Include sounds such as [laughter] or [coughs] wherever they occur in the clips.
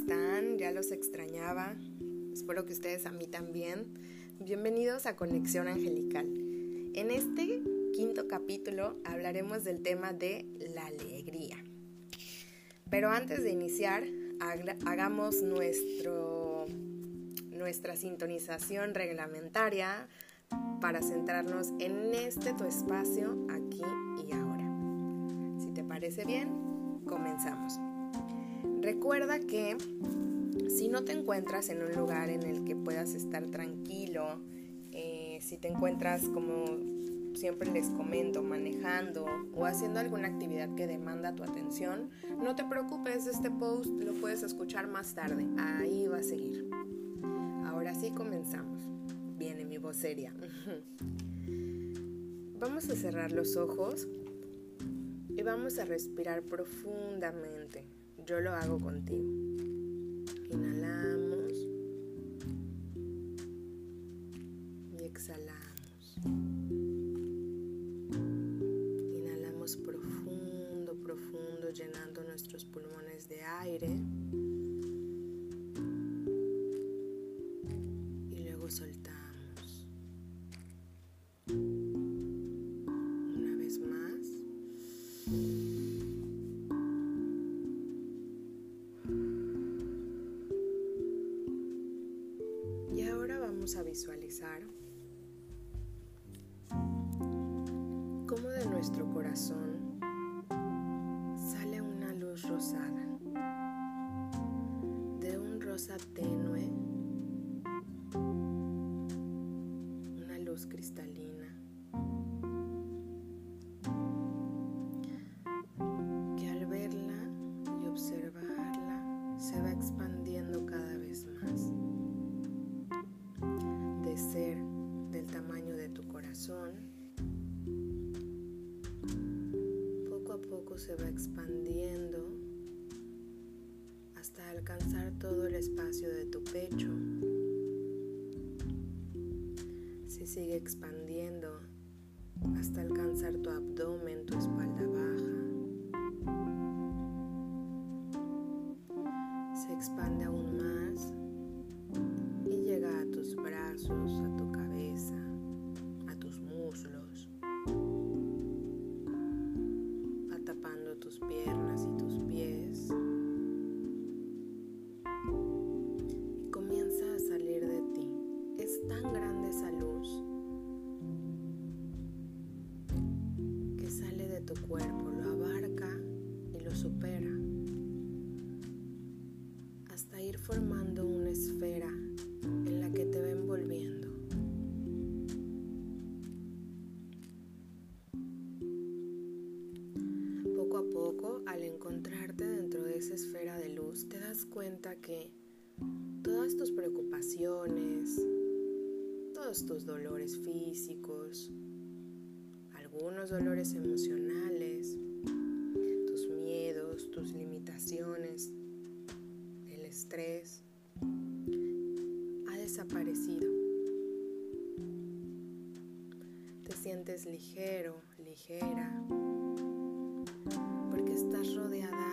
están? Ya los extrañaba. Espero que ustedes a mí también. Bienvenidos a Conexión Angelical. En este quinto capítulo hablaremos del tema de la alegría. Pero antes de iniciar, hagamos nuestro, nuestra sintonización reglamentaria para centrarnos en este tu espacio aquí y ahora. Si te parece bien, comenzamos. Recuerda que si no te encuentras en un lugar en el que puedas estar tranquilo, eh, si te encuentras como siempre les comento, manejando o haciendo alguna actividad que demanda tu atención, no te preocupes, este post lo puedes escuchar más tarde, ahí va a seguir. Ahora sí comenzamos. Viene mi voz seria. [laughs] Vamos a cerrar los ojos y vamos a respirar profundamente. Yo lo hago contigo. A visualizar cómo de nuestro corazón sale una luz rosada, de un rosa Se ligero, ligera estás rodeada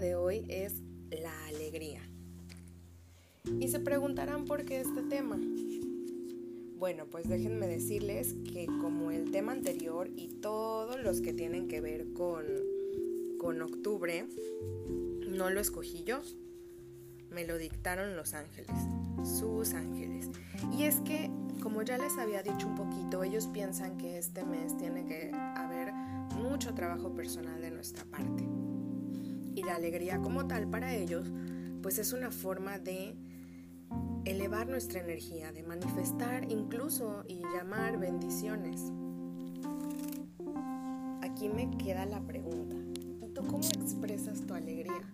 de hoy es la alegría. Y se preguntarán por qué este tema. Bueno, pues déjenme decirles que como el tema anterior y todos los que tienen que ver con, con octubre, no lo escogí yo, me lo dictaron los ángeles, sus ángeles. Y es que como ya les había dicho un poquito, ellos piensan que este mes tiene que haber mucho trabajo personal de nuestra parte. Y la alegría como tal para ellos, pues es una forma de elevar nuestra energía, de manifestar incluso y llamar bendiciones. Aquí me queda la pregunta, ¿y tú cómo expresas tu alegría?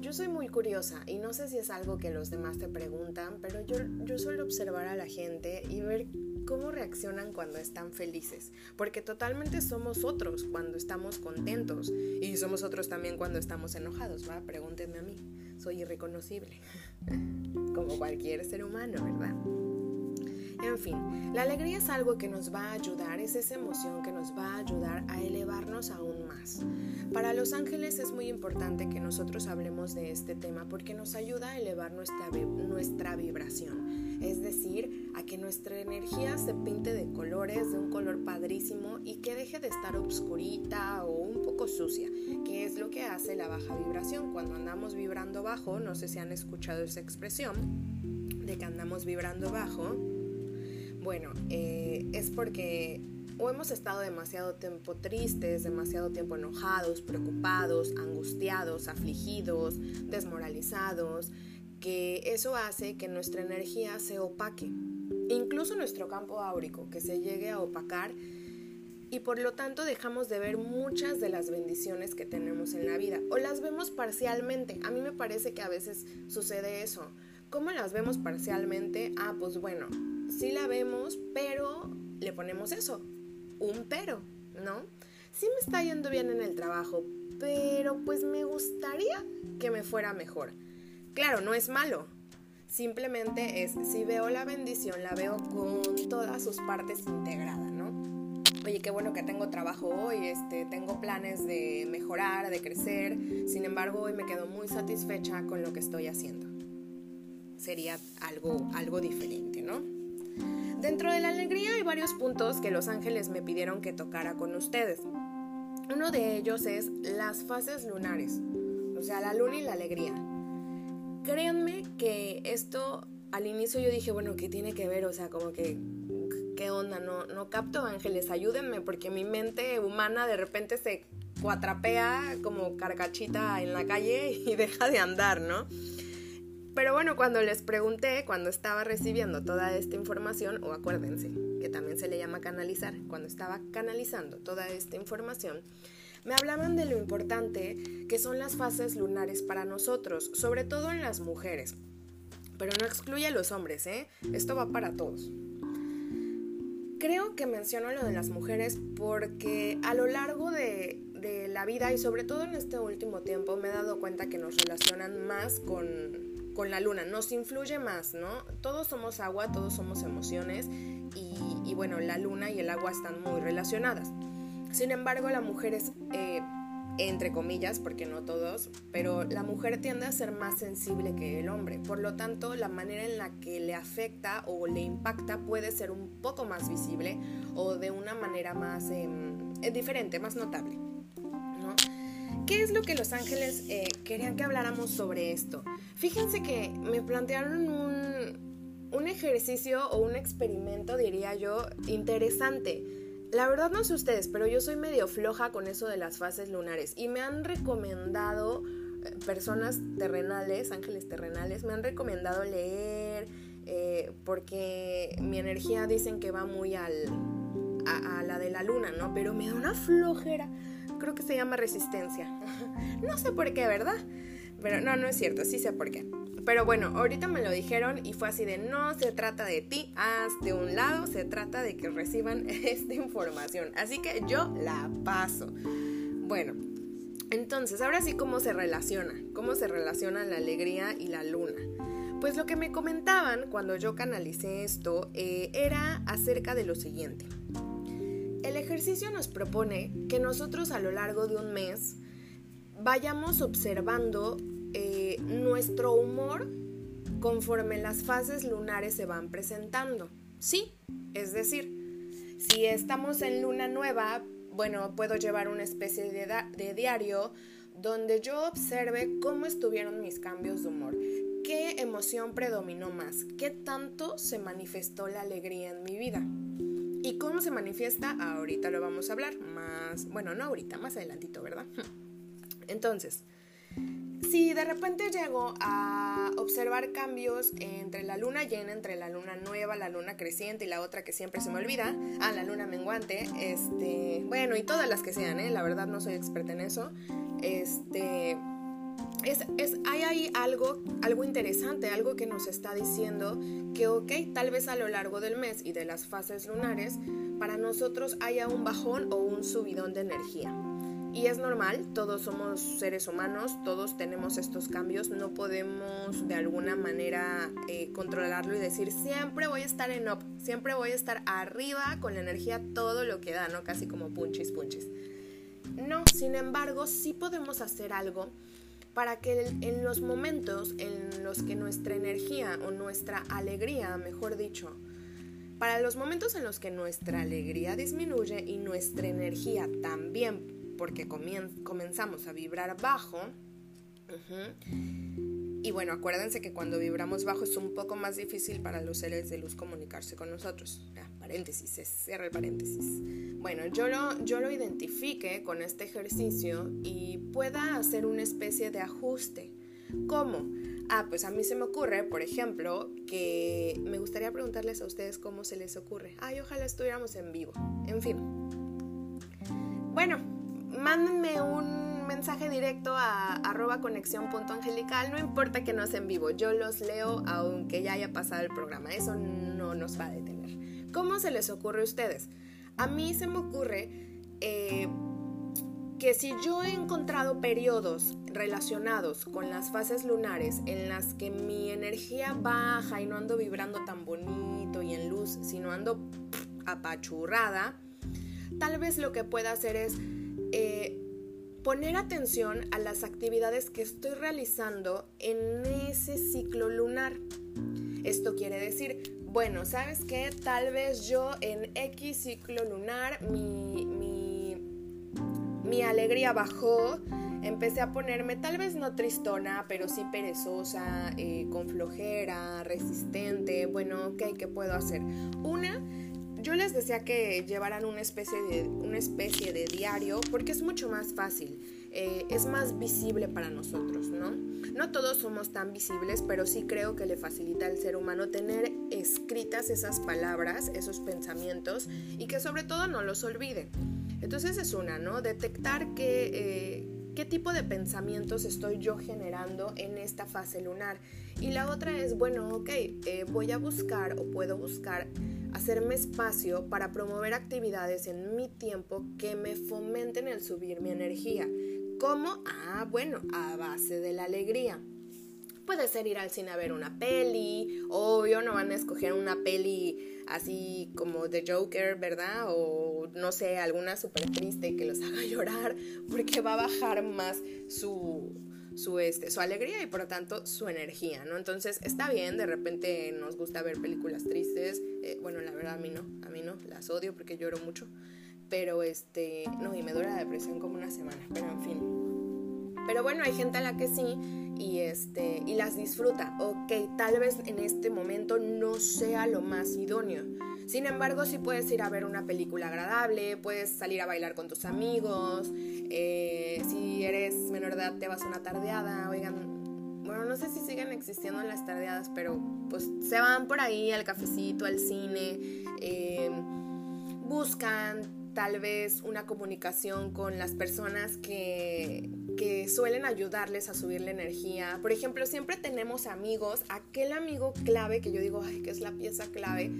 Yo soy muy curiosa y no sé si es algo que los demás te preguntan, pero yo, yo suelo observar a la gente y ver cómo reaccionan cuando están felices, porque totalmente somos otros cuando estamos contentos y somos otros también cuando estamos enojados, ¿va? Pregúntenme a mí, soy irreconocible, [laughs] como cualquier ser humano, ¿verdad? En fin, la alegría es algo que nos va a ayudar, es esa emoción que nos va a ayudar a elevarnos aún más. Para los ángeles es muy importante que nosotros hablemos de este tema porque nos ayuda a elevar nuestra, nuestra vibración, es decir, a que nuestra energía se pinte de colores, de un color padrísimo y que deje de estar obscurita o un poco sucia, que es lo que hace la baja vibración. Cuando andamos vibrando bajo, no sé si han escuchado esa expresión, de que andamos vibrando bajo, bueno, eh, es porque o hemos estado demasiado tiempo tristes, demasiado tiempo enojados, preocupados, angustiados, afligidos, desmoralizados, que eso hace que nuestra energía se opaque. Incluso nuestro campo áurico, que se llegue a opacar y por lo tanto dejamos de ver muchas de las bendiciones que tenemos en la vida o las vemos parcialmente. A mí me parece que a veces sucede eso. ¿Cómo las vemos parcialmente? Ah, pues bueno, sí la vemos, pero le ponemos eso, un pero, ¿no? Sí me está yendo bien en el trabajo, pero pues me gustaría que me fuera mejor. Claro, no es malo. Simplemente es, si veo la bendición, la veo con todas sus partes integradas, ¿no? Oye, qué bueno que tengo trabajo hoy, este, tengo planes de mejorar, de crecer, sin embargo hoy me quedo muy satisfecha con lo que estoy haciendo. Sería algo, algo diferente, ¿no? Dentro de la alegría hay varios puntos que los ángeles me pidieron que tocara con ustedes. Uno de ellos es las fases lunares, o sea, la luna y la alegría. Créanme que esto al inicio yo dije, bueno, ¿qué tiene que ver? O sea, como que, ¿qué onda? No, no capto ángeles, ayúdenme, porque mi mente humana de repente se cuatrapea como carcachita en la calle y [laughs] deja de andar, ¿no? Pero bueno, cuando les pregunté, cuando estaba recibiendo toda esta información, o acuérdense que también se le llama canalizar, cuando estaba canalizando toda esta información, me hablaban de lo importante que son las fases lunares para nosotros, sobre todo en las mujeres. Pero no excluye a los hombres, ¿eh? Esto va para todos. Creo que menciono lo de las mujeres porque a lo largo de, de la vida y sobre todo en este último tiempo me he dado cuenta que nos relacionan más con con la luna, nos influye más, ¿no? Todos somos agua, todos somos emociones y, bueno, la luna y el agua están muy relacionadas. Sin embargo, la mujer es, eh, entre comillas, porque no todos, pero la mujer tiende a ser más sensible que el hombre. Por lo tanto, la manera en la que le afecta o le impacta puede ser un poco más visible o de una manera más em, diferente, más notable. ¿Qué es lo que los ángeles eh, querían que habláramos sobre esto? Fíjense que me plantearon un, un ejercicio o un experimento, diría yo, interesante. La verdad no sé ustedes, pero yo soy medio floja con eso de las fases lunares y me han recomendado eh, personas terrenales, ángeles terrenales, me han recomendado leer eh, porque mi energía dicen que va muy al, a, a la de la luna, ¿no? Pero me da una flojera creo que se llama resistencia. [laughs] no sé por qué, ¿verdad? Pero no, no es cierto, sí sé por qué. Pero bueno, ahorita me lo dijeron y fue así de no se trata de ti, haz de un lado, se trata de que reciban [laughs] esta información. Así que yo la paso. Bueno, entonces, ahora sí, ¿cómo se relaciona? ¿Cómo se relaciona la alegría y la luna? Pues lo que me comentaban cuando yo canalicé esto eh, era acerca de lo siguiente. El ejercicio nos propone que nosotros a lo largo de un mes vayamos observando eh, nuestro humor conforme las fases lunares se van presentando. Sí, es decir, si estamos en luna nueva, bueno, puedo llevar una especie de diario donde yo observe cómo estuvieron mis cambios de humor, ¿qué emoción predominó más? ¿Qué tanto se manifestó la alegría en mi vida? ¿Y cómo se manifiesta? Ahorita lo vamos a hablar más, bueno, no ahorita, más adelantito, ¿verdad? [laughs] Entonces, si de repente llego a observar cambios entre la luna llena, entre la luna nueva, la luna creciente y la otra que siempre se me olvida, ah, la luna menguante, este, bueno, y todas las que sean, ¿eh? la verdad no soy experta en eso, este, es, hay ahí algo, algo interesante, algo que nos está diciendo que, ok, tal vez a lo largo del mes y de las fases lunares, para nosotros haya un bajón o un subidón de energía. Y es normal, todos somos seres humanos, todos tenemos estos cambios, no podemos de alguna manera eh, controlarlo y decir siempre voy a estar en up, siempre voy a estar arriba con la energía todo lo que da, ¿no? Casi como punchis punchis. No, sin embargo, sí podemos hacer algo para que en los momentos en los que nuestra energía o nuestra alegría, mejor dicho, para los momentos en los que nuestra alegría disminuye y nuestra energía también porque comenzamos a vibrar bajo. Y bueno, acuérdense que cuando vibramos bajo es un poco más difícil para los seres de luz comunicarse con nosotros. paréntesis, se cierra paréntesis. Bueno, yo lo, yo lo identifique con este ejercicio y pueda hacer una especie de ajuste. ¿Cómo? Ah, pues a mí se me ocurre, por ejemplo, que me gustaría preguntarles a ustedes cómo se les ocurre. Ay, ojalá estuviéramos en vivo. En fin. Bueno, mándenme un mensaje directo a arroba conexión.angelical, no importa que no sea en vivo, yo los leo aunque ya haya pasado el programa, eso no nos va a detener. ¿Cómo se les ocurre a ustedes? A mí se me ocurre eh, que si yo he encontrado periodos relacionados con las fases lunares en las que mi energía baja y no ando vibrando tan bonito y en luz, sino ando apachurrada, tal vez lo que pueda hacer es eh, poner atención a las actividades que estoy realizando en ese ciclo lunar. Esto quiere decir, bueno, ¿sabes qué? Tal vez yo en X ciclo lunar mi, mi, alegría bajó, empecé a ponerme tal vez no tristona, pero sí perezosa, eh, con flojera, resistente. Bueno, ok, ¿qué puedo hacer? Una yo les decía que llevaran una especie de, una especie de diario porque es mucho más fácil, eh, es más visible para nosotros, ¿no? No todos somos tan visibles, pero sí creo que le facilita al ser humano tener escritas esas palabras, esos pensamientos y que sobre todo no los olvide. Entonces es una, ¿no? Detectar que... Eh, qué tipo de pensamientos estoy yo generando en esta fase lunar. Y la otra es, bueno, ok, eh, voy a buscar o puedo buscar hacerme espacio para promover actividades en mi tiempo que me fomenten el subir mi energía. ¿Cómo? Ah, bueno, a base de la alegría. Puede ser ir al cine a ver una peli, obvio, no van a escoger una peli así como de Joker, ¿verdad? O no sé, alguna súper triste que los haga [laughs] llorar, porque va a bajar más su, su, este, su alegría y por lo tanto su energía, ¿no? Entonces está bien, de repente nos gusta ver películas tristes, eh, bueno, la verdad a mí no, a mí no, las odio porque lloro mucho, pero este, no, y me dura la depresión como una semana, pero en fin. Pero bueno, hay gente a la que sí y, este, y las disfruta. Ok, tal vez en este momento no sea lo más idóneo. Sin embargo, si puedes ir a ver una película agradable, puedes salir a bailar con tus amigos, eh, si eres menor de edad te vas a una tardeada, oigan, bueno, no sé si siguen existiendo las tardeadas, pero pues se van por ahí al cafecito, al cine, eh, buscan tal vez una comunicación con las personas que, que suelen ayudarles a subir la energía. Por ejemplo, siempre tenemos amigos, aquel amigo clave que yo digo, ay, que es la pieza clave,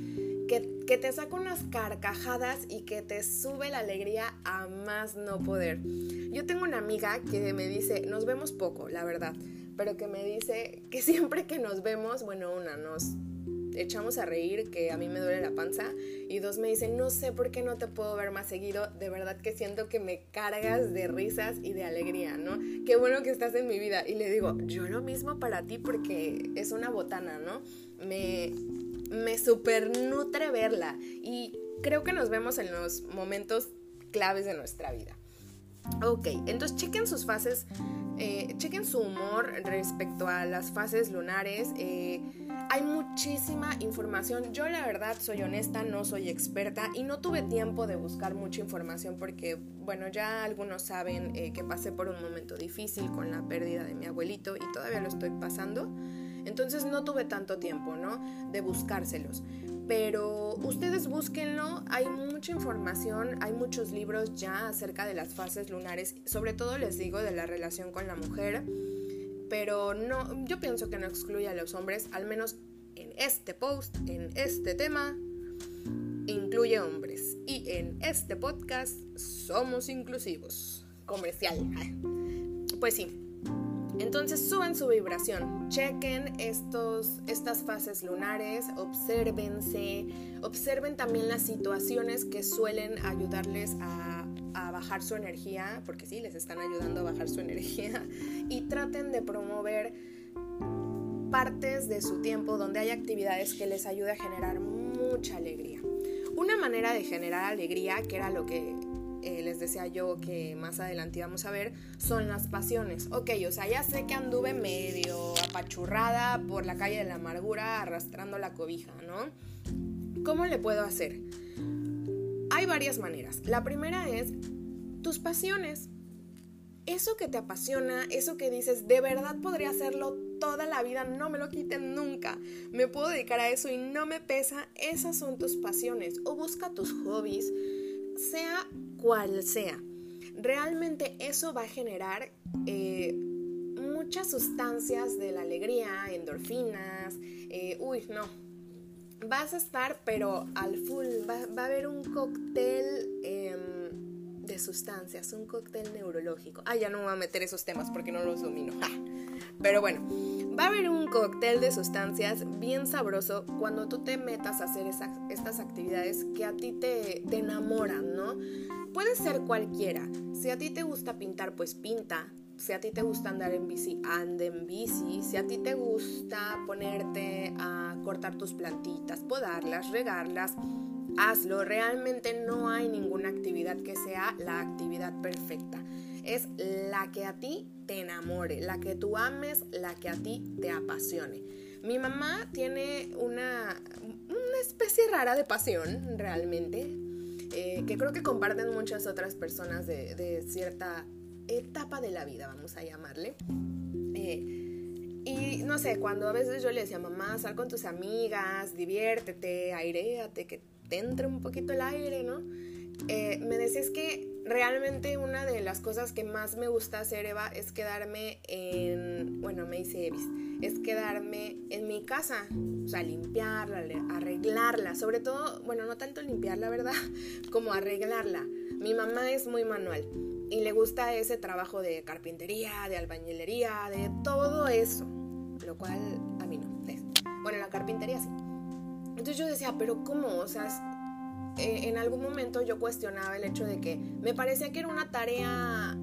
que, te saca unas carcajadas y que te sube la alegría a más no poder. Yo tengo una amiga que me dice, nos vemos poco, la verdad, pero que me dice que [laughs] siempre que nos vemos, bueno, una, nos echamos a reír, que a mí me duele la panza, y dos me dicen, no sé por qué no te puedo ver más seguido, de verdad que siento que me cargas de risas y de alegría, ¿no? Qué bueno que estás en mi vida. Y le digo, yo lo mismo para ti porque es una botana, ¿no? Me, me super nutre verla y creo que nos vemos en los momentos claves de nuestra vida. Ok, entonces chequen sus fases Eh, chequen su humor respecto a las fases lunares. Eh, hay muchísima información. Yo la verdad soy honesta, no soy experta y no tuve tiempo de buscar mucha información porque, bueno, ya algunos saben eh, que pasé por un momento difícil con la pérdida de mi abuelito y todavía lo estoy pasando. Entonces no tuve tanto tiempo, ¿no? De buscárselos. Pero ustedes búsquenlo, hay mucha información, hay muchos libros ya acerca de las fases lunares, sobre todo les digo de la relación con la mujer pero no, yo pienso que no excluye a los hombres, al menos en este post, en este tema, incluye hombres. Y en este podcast somos inclusivos. Comercial. Pues sí. Entonces suben su vibración, chequen estos, estas fases lunares, obsérvense, observen también las situaciones que suelen ayudarles a bajar su energía, porque sí, les están ayudando a bajar su [laughs] energía, y traten de promover partes de su tiempo donde hay actividades que les ayude a generar mucha alegría. Una manera de generar alegría, que era lo que eh, les decía yo que más adelante íbamos a ver, son las pasiones. Ok, o sea, ya sé que anduve medio apachurrada por la calle de la amargura arrastrando la cobija, ¿no? ¿Cómo le puedo hacer? Hay varias maneras. La primera es tus pasiones. Eso que te apasiona, eso que dices, de verdad podría hacerlo toda la vida, no me lo quiten nunca. Me puedo dedicar a eso y no me pesa. Esas son tus pasiones. O busca tus hobbies, sea cual sea. Realmente eso va a generar eh, muchas sustancias de la alegría, endorfinas. Eh, uy, no. Vas a estar, pero al full. Va, a haber un cóctel. Em, de sustancias, un cóctel neurológico. Ah, ya no me voy a meter esos temas porque no los domino. [laughs] Pero bueno, va a haber un cóctel de sustancias bien sabroso cuando tú te metas a hacer estas actividades que a ti te, te enamoran, ¿no? Puede ser cualquiera. Si a ti te gusta pintar, pues pinta. Si a ti te gusta andar en bici, ande en bici. Si a ti te gusta ponerte a cortar tus plantitas, podarlas, regarlas, hazlo. Realmente no hay ninguna actividad que sea la actividad perfecta. Es la que a ti te enamore, la que tú ames, la que a ti te apasione. Mi mamá tiene una, especie rara de pasión, realmente, eh, que creo que comparten muchas otras personas de, cierta etapa de la vida, vamos a llamarle. Eh, y no sé, cuando a veces yo le decía, mamá, sal con tus amigas, diviértete, airéate, que te entre un poquito el aire, ¿no? Eh, me decías que realmente una de las cosas que más me gusta hacer, Eva, es quedarme en, bueno, me dice Evis, es quedarme en mi casa, o sea, limpiarla, arreglarla, sobre todo, bueno, no tanto limpiarla, ¿verdad? [laughs] Como arreglarla. Mi mamá es muy manual y le gusta ese trabajo de carpintería, de albañilería, de todo eso, lo cual a mí no. Bueno, la carpintería sí. Entonces yo decía, pero ¿cómo? O sea, eh, en algún momento yo cuestionaba el hecho de que me parecía que era una tarea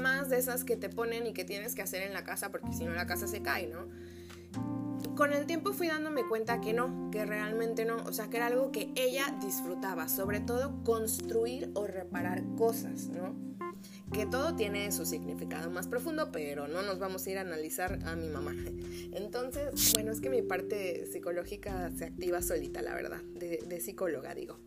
más de esas que te ponen y que tienes que hacer en la casa porque si no la casa se cae, ¿no? Con el tiempo fui dándome cuenta que no, que realmente no, o sea, que era algo que ella disfrutaba, sobre todo construir o reparar cosas, ¿no? Que todo tiene su significado más profundo, pero no nos vamos a ir a analizar a mi mamá. [laughs] Entonces, bueno, es que mi parte psicológica se activa solita, la verdad, de, psicóloga, digo.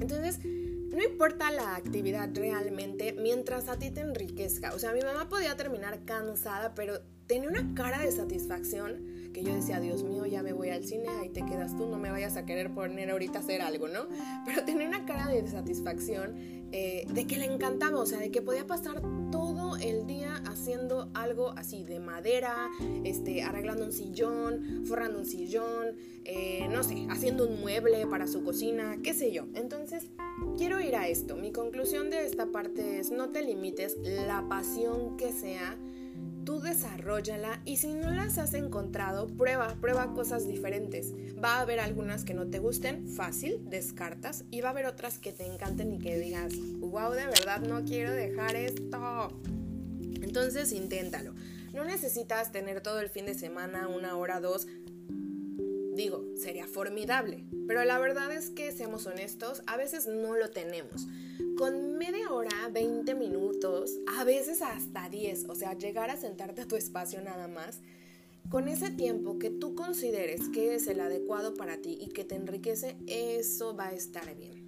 Entonces, no importa la actividad realmente, mientras a ti te enriquezca. O sea, mi mamá podía terminar cansada, pero tenía una cara de satisfacción que yo decía, Dios mío, ya me voy al cine, ahí te quedas tú, no me vayas a querer poner ahorita a hacer algo, ¿no? Pero tenía una cara de satisfacción eh, de que le encantaba, o sea, de que podía pasar todo el día haciendo algo así de madera, este, arreglando un sillón, forrando un sillón, eh, no sé, haciendo un mueble para su cocina, qué sé yo. Entonces, quiero ir a esto. Mi conclusión de esta parte es, no te limites, la pasión que sea, tú desarrollala y si no las has encontrado, prueba, prueba cosas diferentes. Va a haber algunas que no te gusten, fácil, descartas, y va a haber otras que te encanten y que digas, wow, de verdad no quiero dejar esto. Entonces inténtalo. No necesitas tener todo el fin de semana, una hora, dos, Digo, sería formidable, pero la verdad es que, seamos honestos, a veces no lo tenemos. Con media hora, 20 minutos, a veces hasta 10, o sea, llegar a sentarte a tu espacio nada más, con ese tiempo que tú consideres que es el adecuado para ti y que te enriquece, eso va a estar bien.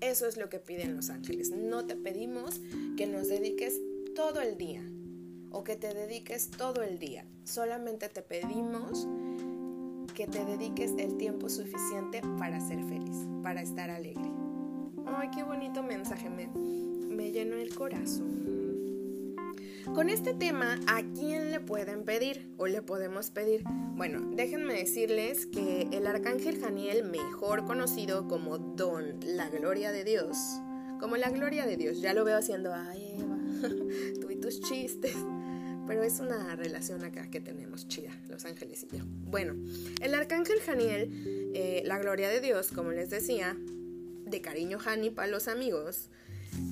Eso es lo que piden los ángeles. No te pedimos que nos dediques todo el día o que te dediques todo el día. Solamente te pedimos que te dediques el tiempo suficiente para ser feliz, para estar alegre. Ay, qué bonito mensaje, me, me llenó el corazón. Con este tema, ¿a quién le pueden pedir o le podemos pedir? Bueno, déjenme decirles que el arcángel Janiel, mejor conocido como Don, la gloria de Dios, como la gloria de Dios, ya lo veo haciendo, ay Eva, [laughs] tú y tus chistes. Pero es una relación acá que tenemos chida, los ángeles y yo. Bueno, el arcángel Janiel, eh, la gloria de Dios, como les decía, de cariño Hani para los amigos,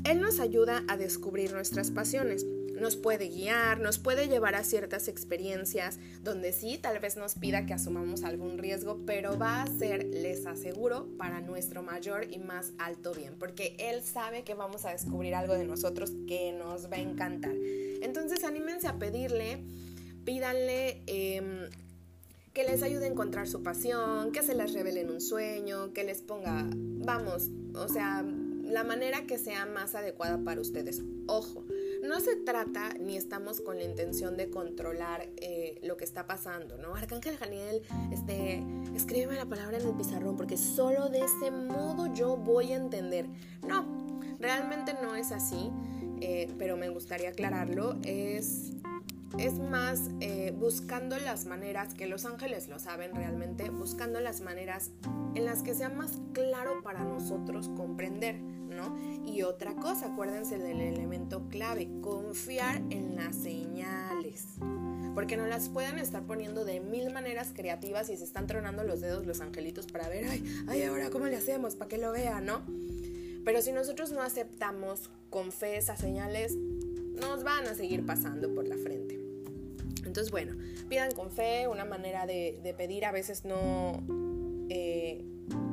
él nos ayuda a descubrir nuestras pasiones nos puede guiar, nos puede llevar a ciertas experiencias donde sí, tal vez nos pida que asumamos algún riesgo, pero va a ser, les aseguro, para nuestro mayor y más alto bien, porque Él sabe que vamos a descubrir algo de nosotros que nos va a encantar. Entonces anímense a pedirle, pídanle... Em, que les ayude a encontrar su pasión, que se les revele en un sueño, que les ponga, vamos, o sea, la manera que sea más adecuada para ustedes. Ojo, no se trata ni estamos con la intención de controlar eh, lo que está pasando, ¿no? Arcángel Janiel, este, escríbeme la palabra en el pizarrón porque solo de ese modo yo voy a entender. No, realmente no es así, eh, pero me gustaría aclararlo. Es es más eh, buscando las maneras, que los ángeles lo saben realmente, buscando las maneras en las que sea más claro para nosotros comprender, ¿no? Y otra cosa, acuérdense del elemento clave, confiar en las señales. Porque no las pueden estar poniendo de mil maneras creativas y se están tronando los dedos los angelitos para ver, ay, ay, ahora cómo le hacemos para que lo vean, ¿no? Pero si nosotros no aceptamos con fe esas señales, nos van a seguir pasando por la frente. Entonces, bueno, pidan con fe, una manera de, pedir a veces no, eh,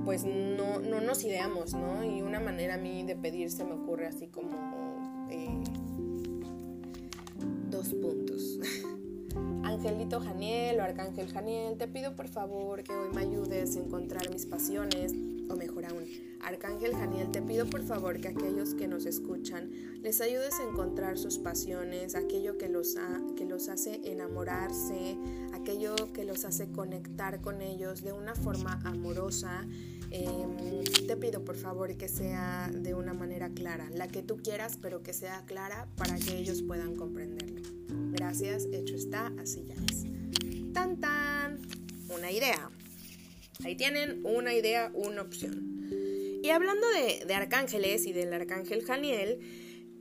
pues no, no, nos ideamos, ¿no? Y una manera a mí de pedir se me ocurre así como eh, dos puntos. [laughs] Angelito Janiel o Arcángel Janiel, te pido por favor que hoy me ayudes a encontrar mis pasiones, o mejor aún, Arcángel Janiel, te pido por favor que aquellos que nos escuchan les ayudes a encontrar sus pasiones, aquello que los, que los hace enamorarse, aquello que los hace conectar con ellos de una forma amorosa. Em, te pido por favor que sea de una manera clara, la que tú quieras, pero que sea clara para que ellos puedan comprenderlo. Gracias, hecho está, así ya es. Tan tan, una idea. Ahí tienen una idea, una opción. Y hablando de, arcángeles y del arcángel Janiel,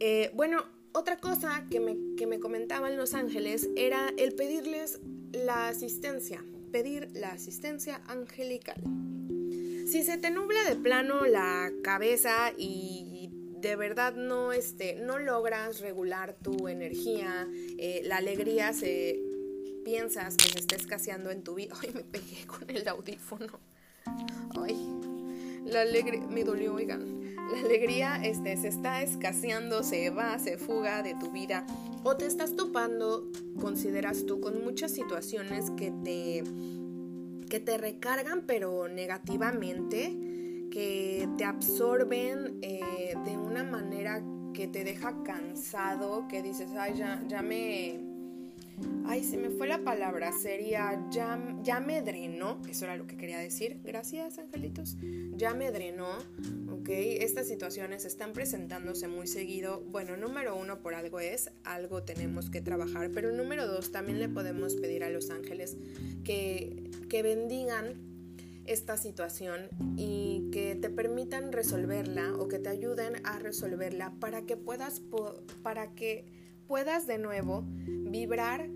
eh, bueno, otra cosa que me, que me comentaban los ángeles era el pedirles la asistencia, pedir la asistencia angelical. Si se te nubla de plano la cabeza y de verdad no, este, no logras regular tu energía, eh, la alegría se piensas que se está escaseando en tu vida. [laughs] Ay, me pegué con el audífono. Ay, la alegría, me dolió, oigan. La alegría este, se está escaseando, se va, se fuga de tu vida. O te estás topando, consideras tú, con muchas situaciones que te, que te recargan, pero negativamente, que te absorben eh, de una manera que te deja cansado, que dices, ay, ya, ya me Ay, se me fue la palabra, sería ya, ya me drenó, eso era lo que quería decir, gracias angelitos, ya me drenó, ok, estas situaciones están presentándose muy seguido, bueno, número uno por algo es, algo tenemos que trabajar, pero número dos también le podemos pedir a los ángeles que, que bendigan esta situación y te permitan resolverla o que te ayuden a resolverla para que puedas, para que puedas de nuevo vibrar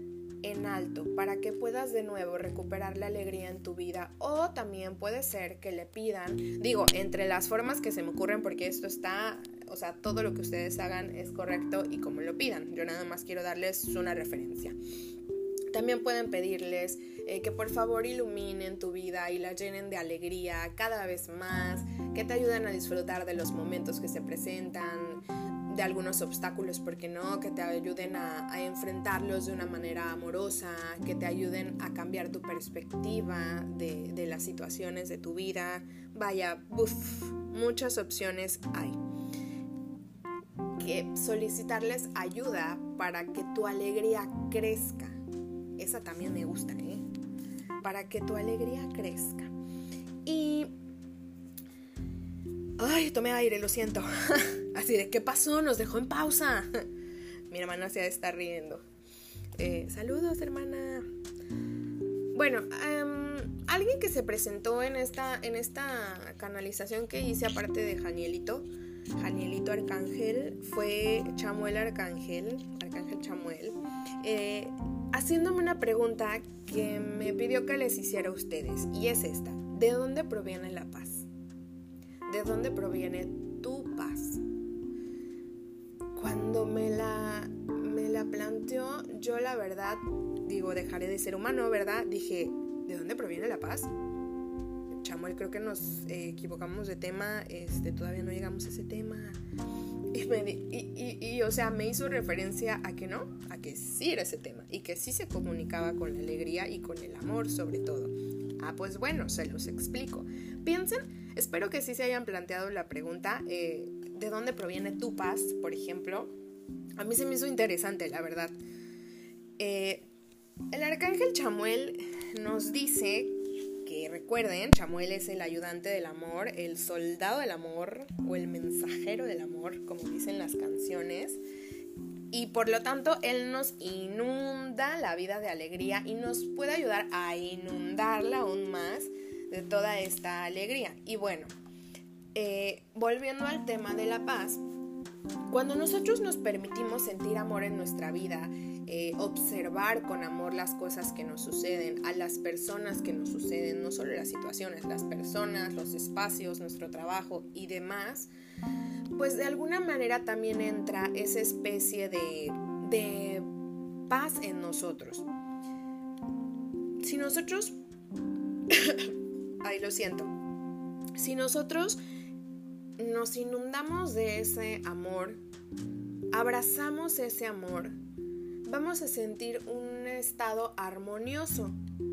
en alto para que puedas de nuevo recuperar la alegría en tu vida o también puede ser que le pidan, digo, entre las formas que se me ocurren porque esto está, o sea, todo lo que ustedes hagan es correcto y como lo pidan, yo nada más quiero darles una referencia. También pueden pedirles eh, que por favor iluminen tu vida y la llenen de alegría cada vez más, que te ayuden a disfrutar de los momentos que se presentan, de algunos obstáculos, porque no, que te ayuden a, enfrentarlos de una manera amorosa, que te ayuden a cambiar tu perspectiva de, de las situaciones de tu vida. Vaya, uff, muchas opciones hay. Que solicitarles ayuda para que tu alegría crezca. Esa también me gusta, ¿eh? Para que tu alegría crezca. Y Ay, tomé aire, lo siento. [laughs] Así de, ¿qué pasó? Nos dejó en pausa. [laughs] Mi hermana se está riendo. Eh, saludos, hermana. Bueno, em, alguien que se presentó en esta, en esta canalización que hice, aparte de Janielito, Janielito Arcángel, fue Chamuel Arcángel, Arcángel Chamuel, eh, haciéndome una pregunta que me pidió que les hiciera a ustedes, y es esta: ¿de dónde proviene la paz? ¿De dónde proviene tu paz? Cuando me la, me la planteó, yo la verdad, digo, dejaré de ser humano, ¿verdad? Dije, ¿de dónde proviene la paz? Chamuel, creo que nos eh, equivocamos de tema, este, todavía no llegamos a ese tema. Y, y, y, o sea, me hizo referencia a que no, a que sí era ese tema y que sí se comunicaba con la alegría y con el amor sobre todo. Ah, pues bueno, se los explico. Piensen Espero que sí se hayan planteado la pregunta, eh, ¿de dónde proviene tu paz, por ejemplo? A mí se me hizo interesante, la verdad. Eh, el arcángel Chamuel nos dice recuerden, Chamuel es el ayudante del amor, el soldado del amor o el mensajero del amor, como dicen las canciones. Y por lo tanto, Él nos inunda la vida de alegría y nos puede ayudar a inundarla aún más de toda esta alegría. Y bueno, eh, volviendo al tema de la paz, cuando nosotros nos permitimos sentir amor en nuestra vida, eh, observar con amor las cosas que nos suceden, a las personas que nos suceden, no solo las situaciones, las personas, los espacios, nuestro trabajo y demás, pues de alguna manera también entra esa especie de, de paz en nosotros. Si nosotros [coughs] ay, lo siento. Si nosotros nos inundamos de ese amor, abrazamos ese amor, vamos a sentir un estado armonioso,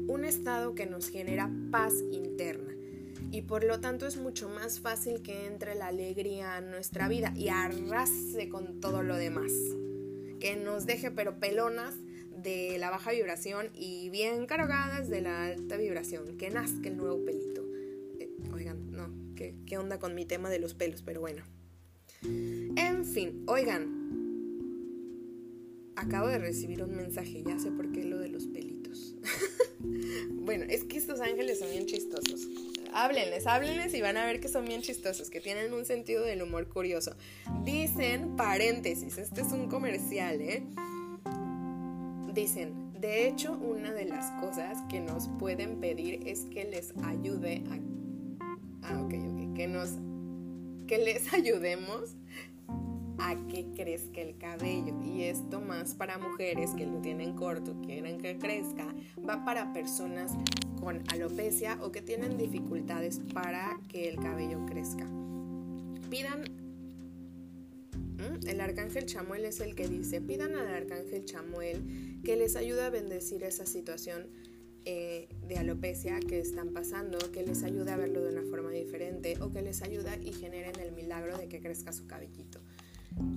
un estado que nos genera paz interna. Y por lo tanto es mucho más fácil que entre la alegría en nuestra vida y arrase con todo lo demás. Que nos deje pero pelonas de la baja vibración y bien cargadas de la alta vibración, que nazca el nuevo pelito. Eh, oigan, no, ¿qué, ¿qué onda con mi tema de los pelos? Pero bueno. En fin, oigan, acabo de recibir un mensaje, ya sé por qué lo de los pelitos. [laughs] bueno, es que estos ángeles son bien chistosos. Háblenles, háblenles y van a ver que son bien chistosos, que tienen un sentido del humor curioso. Dicen, paréntesis, este es un comercial, ¿eh? Dicen, de hecho, una de las cosas que nos pueden pedir es que les ayude a... Ah, ok, ok, que nos... que les [laughs] ayudemos a que crezca el cabello. Y esto más para mujeres que lo tienen corto, quieren que crezca, va para personas con alopecia o que tienen dificultades para que el cabello crezca. Pidan el arcángel Chamuel es el que dice, pidan al arcángel Chamuel que les ayude a bendecir esa situación eh, de alopecia que están pasando, que les ayude a verlo de una forma diferente o que les ayude y generen el milagro de que crezca su cabellito.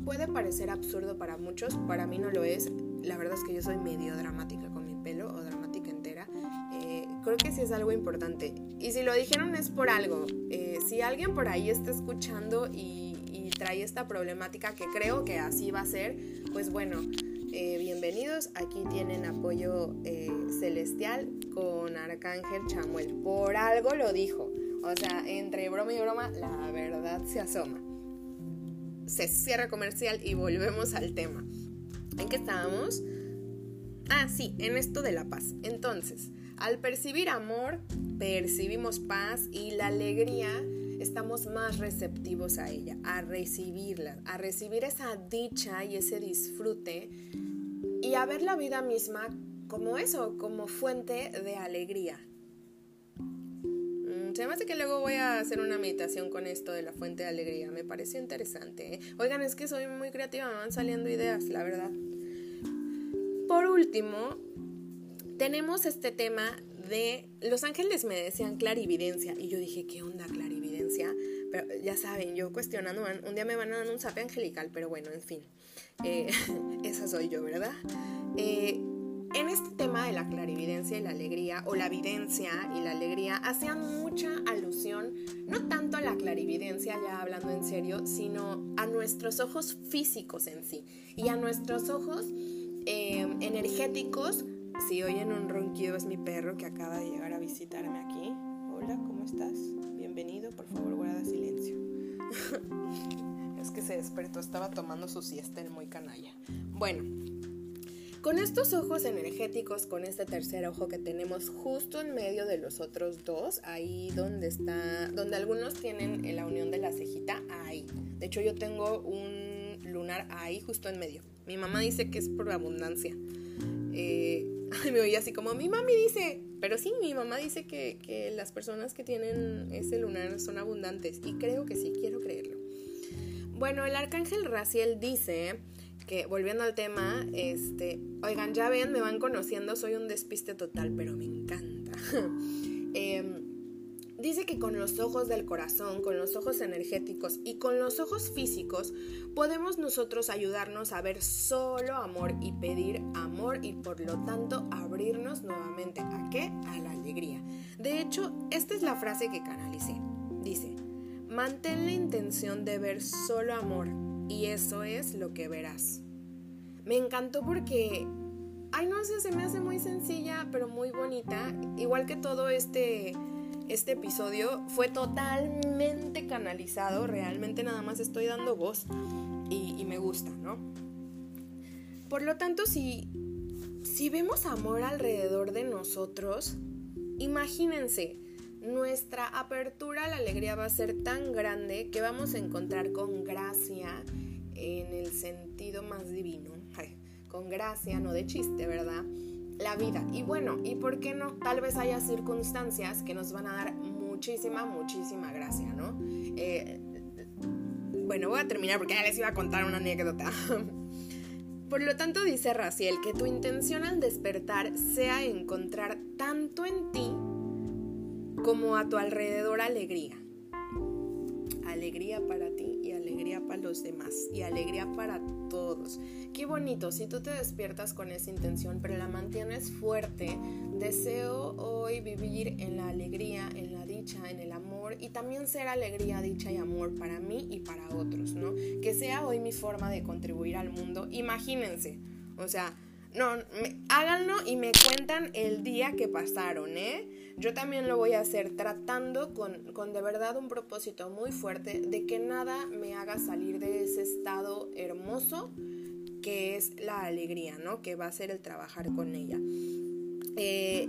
Puede parecer absurdo para muchos, para mí no lo es. La verdad es que yo soy medio dramática con mi pelo o dramática entera. Eh, creo que sí es algo importante. Y si lo dijeron es por algo. Eh, si alguien por ahí está escuchando y trae esta problemática que creo que así va a ser, pues bueno, eh, bienvenidos. Aquí tienen apoyo eh, celestial con Arcángel Chamuel. Por algo lo dijo. O sea, entre broma y broma, la verdad se asoma. Se cierra comercial y volvemos al tema. ¿En qué estábamos? Ah, sí, en esto de la paz. Entonces, al percibir amor, percibimos paz y la alegría estamos más receptivos a ella, a recibirla, a recibir esa dicha y ese disfrute y a ver la vida misma como eso, como fuente de alegría. Se me hace que luego voy a hacer una meditación con esto de la fuente de alegría. Me pareció interesante. ¿eh? Oigan, es que soy muy creativa, me van saliendo ideas, la verdad. Por último, tenemos este tema de Los Ángeles me decían clarividencia y yo dije, ¿qué onda clarividencia? Pero ya saben, yo cuestionando, un día me van a dar un sape angelical, pero bueno, en fin, eh, [laughs] esa soy yo, ¿verdad? Eh, en este tema de la clarividencia y la alegría, o la videncia y la alegría, hacían mucha alusión, no tanto a la clarividencia, ya hablando en serio, sino a nuestros ojos físicos en sí, y a nuestros ojos eh, energéticos si oyen un ronquido es mi perro que acaba de llegar a visitarme aquí. Hola, ¿cómo estás? Bienvenido, por favor guarda silencio. [laughs] es que se despertó, estaba tomando su siesta el muy canalla. Bueno, con estos ojos energéticos, con este tercer ojo que tenemos justo en medio de los otros dos, ahí donde está, donde algunos tienen la unión de la cejita, ahí. De hecho, yo tengo un lunar ahí justo en medio. Mi mamá dice que es por abundancia. Eh, [laughs] me oí así como, mi mami dice, pero sí, mi mamá dice que, que las personas que tienen ese lunar son abundantes y creo que sí, quiero creerlo. Bueno, el arcángel Raciel dice que, volviendo al tema, este, oigan, ya ven, me van conociendo, soy un despiste total, pero me encanta. [laughs] eh, Dice que con los ojos del corazón, con los ojos energéticos y con los ojos físicos podemos nosotros ayudarnos a ver solo amor y pedir amor y por lo tanto abrirnos nuevamente a qué? A la alegría. De hecho, esta es la frase que canalicé. Dice, mantén la intención de ver solo amor y eso es lo que verás. Me encantó porque, ay no sé, se me hace muy sencilla pero muy bonita, igual que todo este este episodio fue totalmente canalizado, realmente nada más estoy dando voz y, me gusta, ¿no? Por lo tanto, si, si vemos amor alrededor de nosotros, imagínense, nuestra apertura a la alegría va a ser tan grande que vamos a encontrar con gracia en el sentido más divino, con gracia, no de chiste, ¿verdad? la vida. Y bueno, ¿y por qué no? Tal vez haya circunstancias que nos van a dar muchísima, muchísima gracia, ¿no? Eh, bueno, voy a terminar porque ya les iba a contar una anécdota. [laughs] Por lo tanto, dice Raciel, que tu intención al despertar sea encontrar tanto en ti como a tu alrededor alegría. Alegría para ti y alegría para los demás y alegría para todos. Qué bonito, si tú te despiertas con esa intención, pero la mantienes fuerte, deseo hoy vivir en la alegría, en la dicha, en el amor y también ser alegría, dicha y amor para mí y para otros, ¿no? Que sea hoy mi forma de contribuir al mundo. Imagínense, o sea, no, háganlo y me cuentan el día que pasaron, ¿eh? Yo también lo voy a hacer tratando con, con, de verdad un propósito muy fuerte de que nada me haga salir de ese estado hermoso que es la alegría, ¿no? Que va a ser el trabajar con ella. Eh,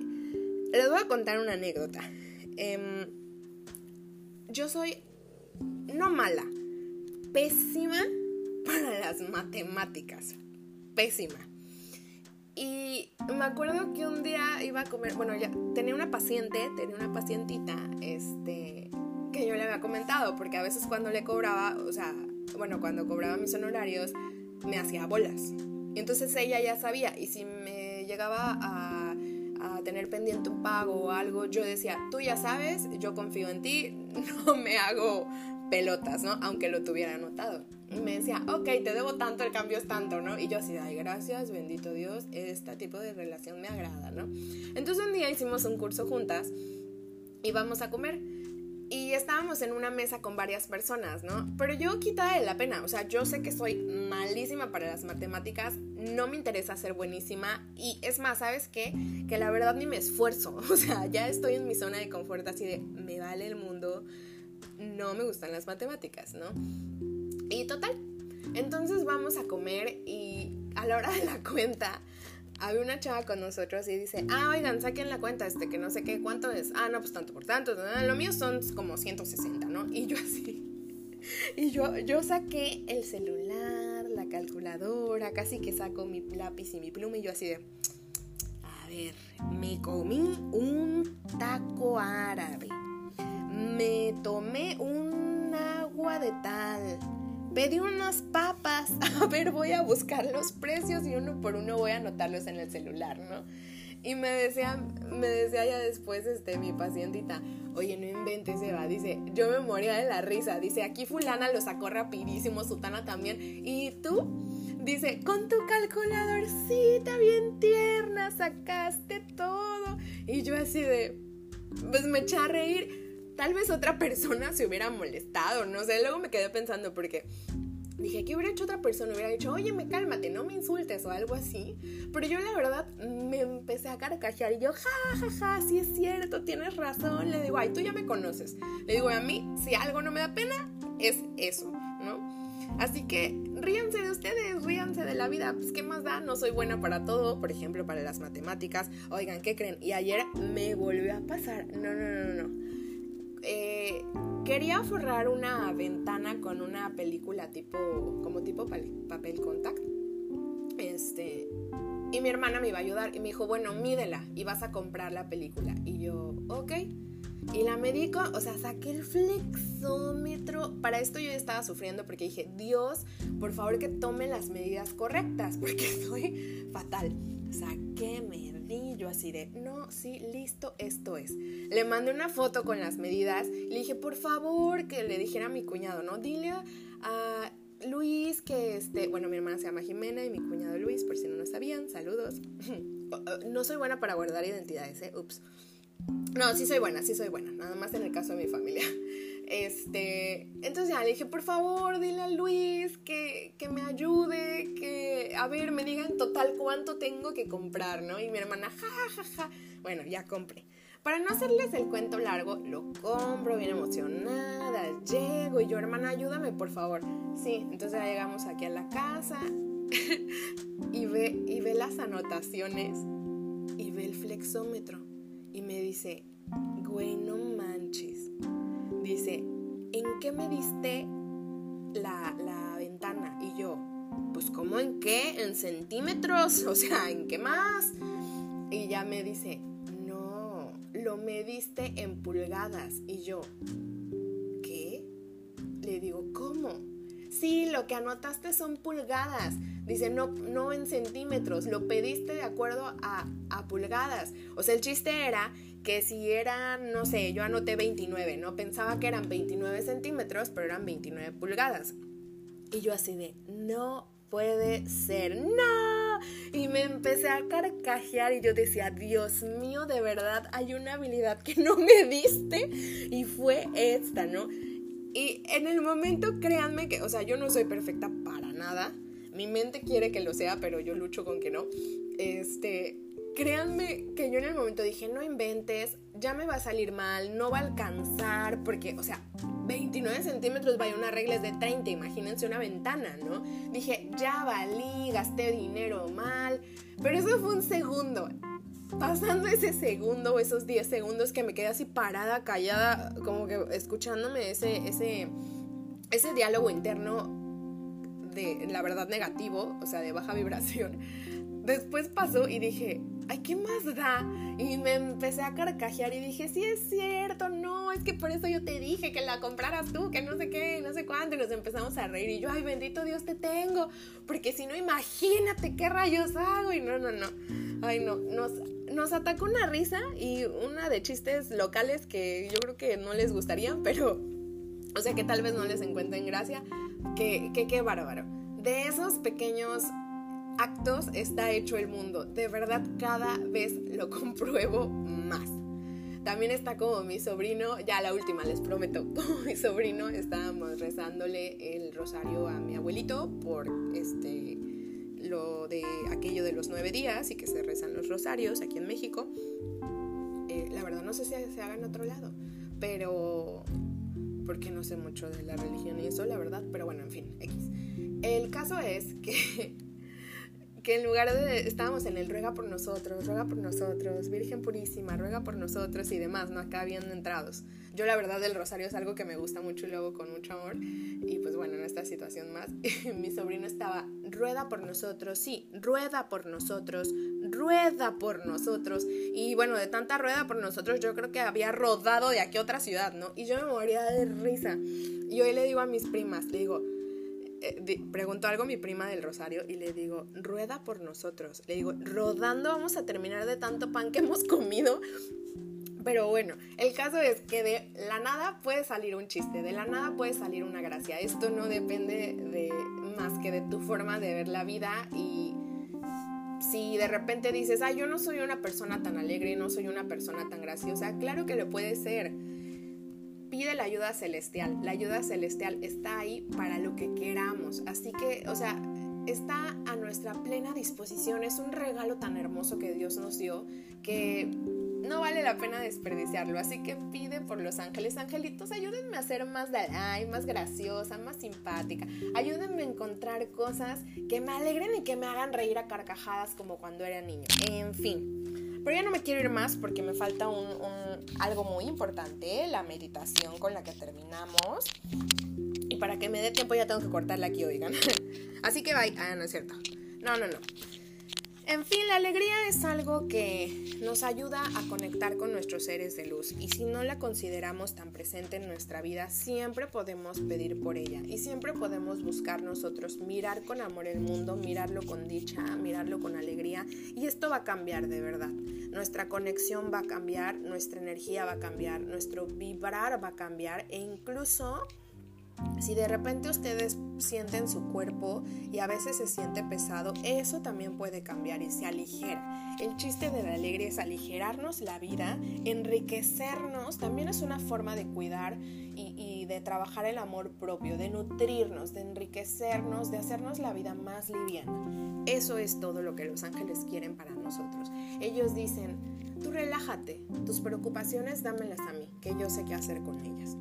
les voy a contar una anécdota. Em, yo soy no mala, pésima [laughs] para las matemáticas. Pésima. Y me acuerdo que un día iba a comer, bueno, ya tenía una paciente, tenía una pacientita, este, que yo le había comentado, porque a veces cuando le cobraba, o sea, bueno, cuando cobraba mis honorarios, me hacía bolas. Y entonces ella ya sabía, y si me llegaba a, a tener pendiente un pago o algo, yo decía, tú ya sabes, yo confío en ti, [laughs] no me hago pelotas, ¿no? Aunque lo tuviera anotado. Y me decía, ok, te debo tanto, el cambio es tanto, ¿no? Y yo así, ay, gracias, bendito Dios, este tipo de relación me agrada, ¿no? Entonces un día hicimos un curso juntas y vamos a comer. Y estábamos en una mesa con varias personas, ¿no? Pero yo quitaba de la pena, o sea, yo sé que soy malísima para las matemáticas, no me interesa ser buenísima y es más, ¿sabes qué? Que la verdad ni me esfuerzo, [laughs] o sea, ya estoy en mi zona de confort así de, me vale el mundo, no me gustan las matemáticas, ¿no? Y total, entonces vamos a comer y a la hora de la cuenta había una chava con nosotros y dice, ah, oigan, saquen la cuenta, este, que no sé qué, ¿cuánto es? Ah, no, pues tanto por tanto, lo mío son como 160, ¿no? Y yo así, [laughs] y yo, yo saqué el celular, la calculadora, casi que saco mi lápiz y mi pluma y yo así de, ver, me comí un taco árabe. Me tomé un agua de tal. Pedí unas papas. [laughs] A ver, voy a buscar los precios y uno por uno voy a anotarlos en el celular, ¿no? Y me decía, me decía ya después este, mi pacientita, oye, no inventes, Eva, dice, yo me moría de la risa, dice, aquí fulana lo sacó rapidísimo, sutana también, y tú, dice, con tu calculadorcita bien tierna, sacaste todo, y yo así de, pues me eché a reír, tal vez otra [laughs] persona se hubiera molestado, no sé, luego me quedé pensando porque dije, ¿qué hubiera hecho otra persona? Hubiera dicho, oye, me cálmate, no me insultes o algo así. Pero yo la verdad me empecé a carcajear y yo, ja, ja, ja, sí es cierto, tienes razón. Le digo, ay, tú ya me conoces. Le digo, a mí, si algo no me da pena, es eso, ¿no? Así que ríanse de ustedes, ríanse de la vida. Pues, ¿qué más da? No soy buena para todo, por ejemplo, para las matemáticas. Oigan, ¿qué creen? Y ayer me volvió a pasar. No, no, no, no. Eh, quería forrar una ventana con una película tipo, como tipo papel contact. Este, y mi hermana me iba a ayudar y me dijo, bueno, mídela y vas a comprar la película. Y yo, ok. Y la médico, o sea, saqué el flexómetro. Para esto yo estaba sufriendo porque dije, Dios, por favor que tome las medidas correctas [laughs] porque estoy fatal. Saqué, me yo así de, no, sí, listo, esto es. Le mandé una foto con las medidas. Le dije, por favor, que le dijera a mi cuñado, ¿no? Dile a, Luis que este, bueno, mi hermana se llama Jimena y mi cuñado Luis, por si no lo sabían, saludos. [laughs] no soy buena para guardar identidades, ¿eh? Ups. No, sí soy buena, sí soy buena, nada más en el caso de mi familia. [laughs] Este, entonces ya le dije, por favor, dile a Luis que, que me ayude, que, a ver, me digan total cuánto tengo que comprar, ¿no? Y mi hermana, ja, ja, ja. Bueno, ya compré. Para no hacerles el cuento largo, lo compro bien emocionada, llego y yo, hermana, ayúdame, por favor. Sí, entonces ya llegamos aquí a la casa [laughs] y, ve, y ve las anotaciones y ve el flexómetro y me dice, güey, no me diste la, la ventana? Y yo, pues ¿cómo en qué? ¿En centímetros? [laughs] O sea, ¿en qué más? Y ya me dice, no, lo mediste en pulgadas. Y yo, ¿qué? Le digo, ¿cómo? Sí, lo que anotaste son pulgadas. Dice, no, no en centímetros, lo pediste de acuerdo a, a pulgadas. O sea, el chiste era que si eran, no sé, yo anoté 29, ¿no? Pensaba que eran 29 centímetros, pero eran 29 pulgadas. Y yo así de, no puede ser, no. Y me empecé a carcajear y yo decía, Dios mío, de verdad hay una habilidad que no me diste y fue esta, ¿no? Y en el momento, créanme que, o sea, yo no soy perfecta para nada. Mi mente quiere que lo sea, pero yo lucho con que no. Este, créanme que yo en el momento dije, no inventes, ya me va a salir mal, no va a alcanzar, porque, o sea, 29 centímetros, vaya, una regla es de 30, imagínense una ventana, ¿no? Dije, ya valí, gasté dinero mal, pero eso fue un segundo. Pasando ese segundo esos 10 segundos que me quedé así parada, callada, como que escuchándome ese, ese, ese diálogo interno de, la verdad, negativo, o sea, de baja vibración [laughs] después pasó y dije, ay, ¿qué más da? Y me empecé a carcajear y dije, sí es cierto, no, es que por eso yo te dije que la compraras tú, que no sé qué, no sé cuánto, y nos empezamos a reír y yo, ay, bendito Dios te tengo, porque si no, imagínate qué rayos hago y no, no, no, ay, no, nos, nos atacó una risa y una de chistes locales que yo creo que no les gustarían, pero, o sea, que tal vez no les encuentren gracia, que, qué bárbaro. De esos pequeños actos está hecho el mundo. De verdad, cada vez lo [laughs] compruebo más. También está como mi sobrino, ya la última les prometo, [laughs] como mi sobrino estábamos rezándole el rosario a mi abuelito por este lo de aquello de los nueve días y que se rezan los rosarios aquí en México. Eh, la verdad no sé si se haga en otro lado, pero porque no sé mucho de la religión y eso, la verdad, pero bueno, en fin, X. El caso es que que en lugar de estábamos en el ruega por nosotros, ruega por nosotros, Virgen Purísima, ruega por nosotros y demás, ¿no? Acá bien entrados. Yo la verdad del rosario es algo que me gusta mucho y lo hago con mucho amor. Y pues bueno, en esta situación más, [laughs] mi sobrino estaba, rueda por nosotros, sí, rueda por nosotros, rueda por nosotros. Y bueno, de tanta rueda por nosotros, yo creo que había rodado de aquí a otra ciudad, ¿no? Y yo me moría de risa. Y hoy le digo a mis primas, le digo, eh, preguntó algo mi prima del Rosario y le digo, rueda por nosotros. Le digo, rodando vamos a terminar de tanto pan que hemos comido. Pero bueno, el caso es que de la nada puede salir un chiste, de la nada puede salir una gracia. Esto no depende de más que de tu forma de ver la vida y si de repente dices, ah, yo no soy una persona tan alegre, no soy una persona tan graciosa, claro que lo puede ser pide la ayuda celestial. La ayuda celestial está ahí para lo que queramos. Así que, o sea, está a nuestra plena disposición. Es un regalo tan hermoso que Dios nos dio que no vale la pena desperdiciarlo. Así que pide por los ángeles. Angelitos, ayúdenme a ser más ay, más graciosa, más simpática. Ayúdenme a encontrar cosas que me alegren y que me hagan reír a carcajadas como cuando era niño. En fin. Pero ya no me quiero ir más porque me falta un, algo muy importante, la meditación con la que terminamos. Y para que me dé tiempo ya tengo que cortarla aquí, oigan. [laughs] Así que bye. Ah, no es cierto. No, no, no. En fin, la alegría es algo que nos ayuda a conectar con nuestros seres de luz y si no la consideramos tan presente en nuestra vida, siempre podemos pedir por ella y siempre podemos buscar nosotros mirar con amor el mundo, mirarlo con dicha, mirarlo con alegría y esto va a cambiar de verdad. Nuestra conexión va a cambiar, nuestra energía va a cambiar, nuestro vibrar va a cambiar e incluso si de repente ustedes sienten su cuerpo y a veces se siente pesado, eso también puede cambiar y se aligera. El chiste de la alegría es aligerarnos la vida, enriquecernos, también es una forma de cuidar y, y de trabajar el amor propio, de nutrirnos, de enriquecernos, de hacernos la vida más liviana. Eso es todo lo que los ángeles quieren para nosotros. Ellos dicen, tú relájate, tus preocupaciones dámelas a mí, que yo sé qué hacer con ellas.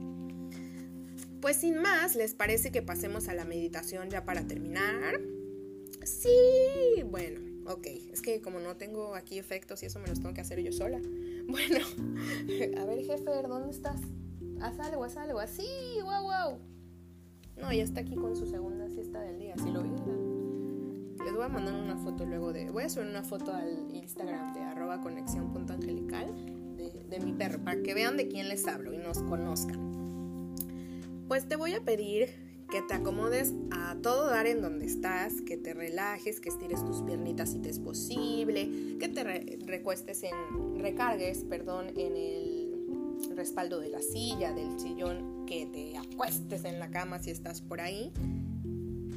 Pues sin más, ¿les parece que pasemos a la meditación ya para terminar? Sí, bueno, ok. Es que como no tengo aquí efectos y eso me los tengo que hacer yo sola. [laughs] Bueno, a ver, jefe, ¿dónde estás? Haz algo, haz algo. Así, wow, wow. No, ya está aquí con su segunda siesta del día, si lo vieron. Les voy a mandar una foto luego de... Voy a subir una foto al Instagram de arroba conexión.angelical de, de mi perro, para que vean de quién les hablo y nos conozcan pues te voy a pedir que te acomodes a todo dar en donde estás, que te relajes, que estires tus piernitas si te es posible, que te recuestes en, recargues, perdón, en el respaldo de la silla, del sillón, que te acuestes en la cama si estás por ahí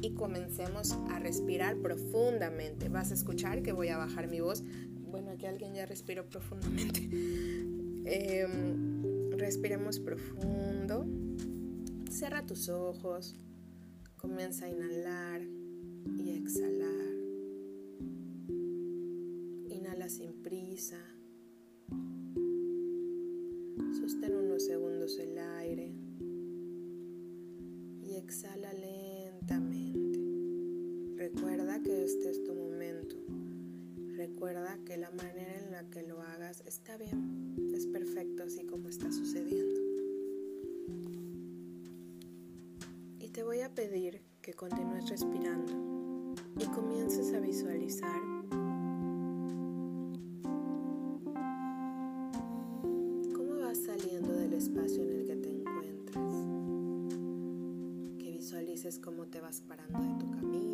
y comencemos a respirar profundamente. Vas a escuchar que voy a bajar mi voz. Bueno, aquí alguien ya respiró profundamente. [laughs] Em, respiremos profundo. Cierra tus ojos, comienza a inhalar y exhalar. Inhala sin prisa. Sostén unos segundos el aire y exhala lentamente. Recuerda que este es tu momento. Recuerda que la manera en la que lo hagas está bien, que continúes respirando y comiences a visualizar cómo vas saliendo del espacio en el que te encuentras. Que visualices cómo te vas parando de tu camita,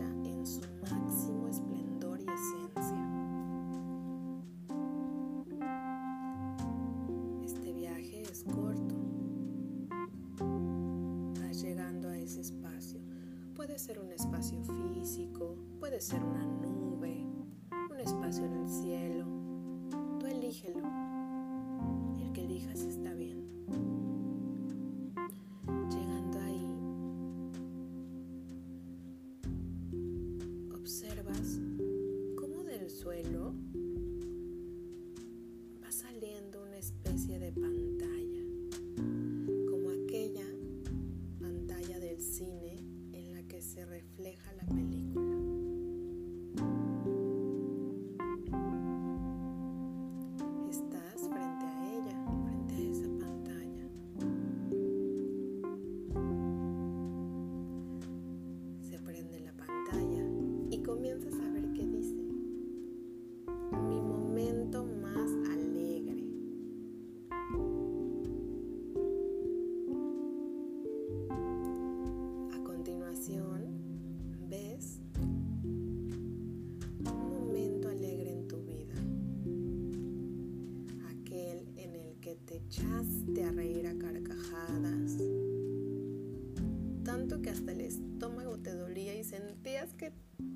en su máximo esplendor y esencia. Este viaje es corto. Vas llegando a ese espacio. Puede ser un espacio físico, puede ser una podcast. it.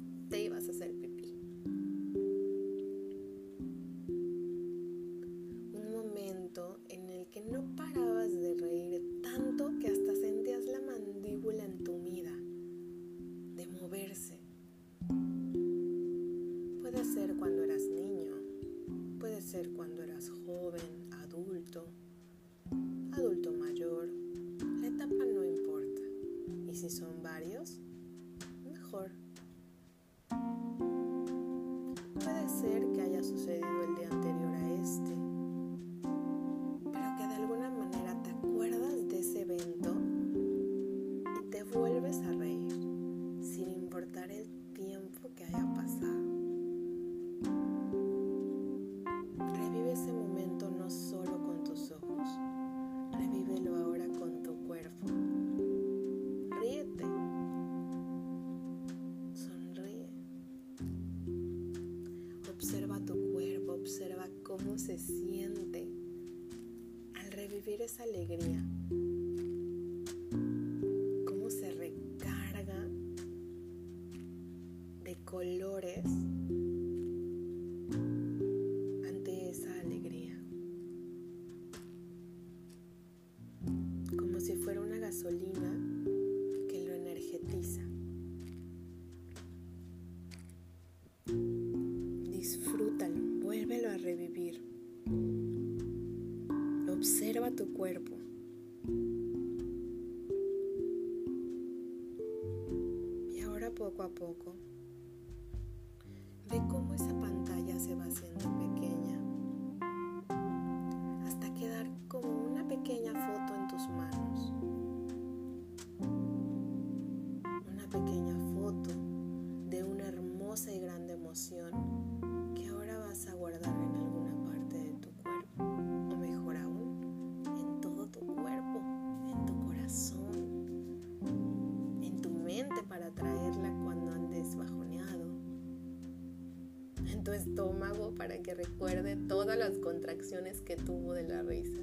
estómago para que recuerde todas las contracciones que tuvo de la risa.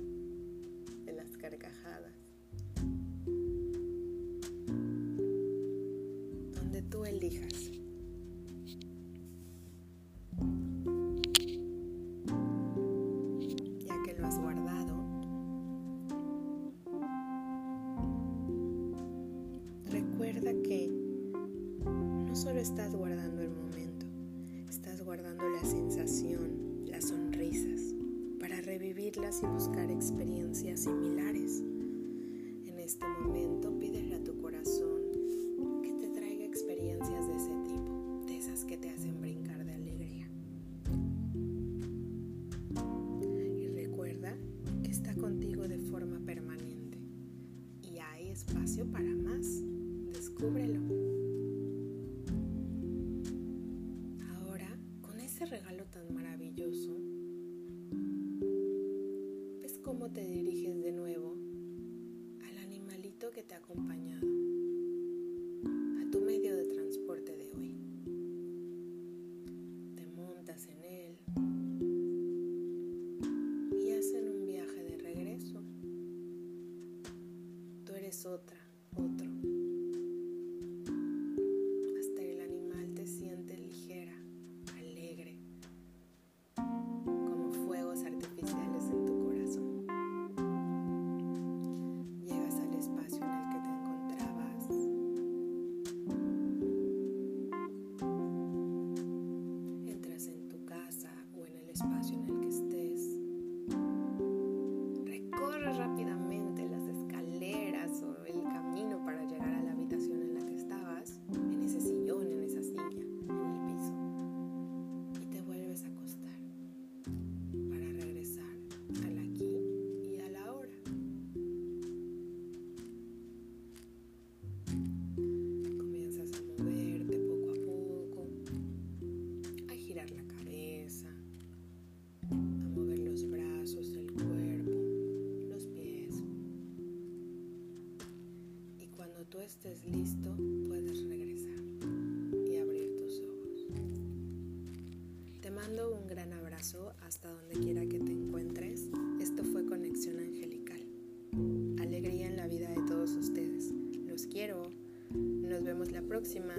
próxima.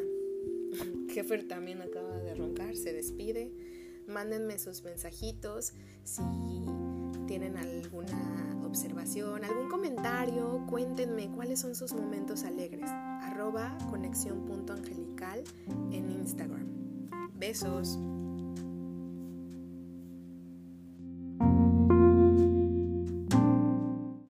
[laughs] Jeffer también acaba de roncar, se despide. Mándenme sus mensajitos si tienen alguna observación, algún comentario, cuéntenme cuáles son sus momentos alegres. Arroba conexión.angelical en Instagram. Besos.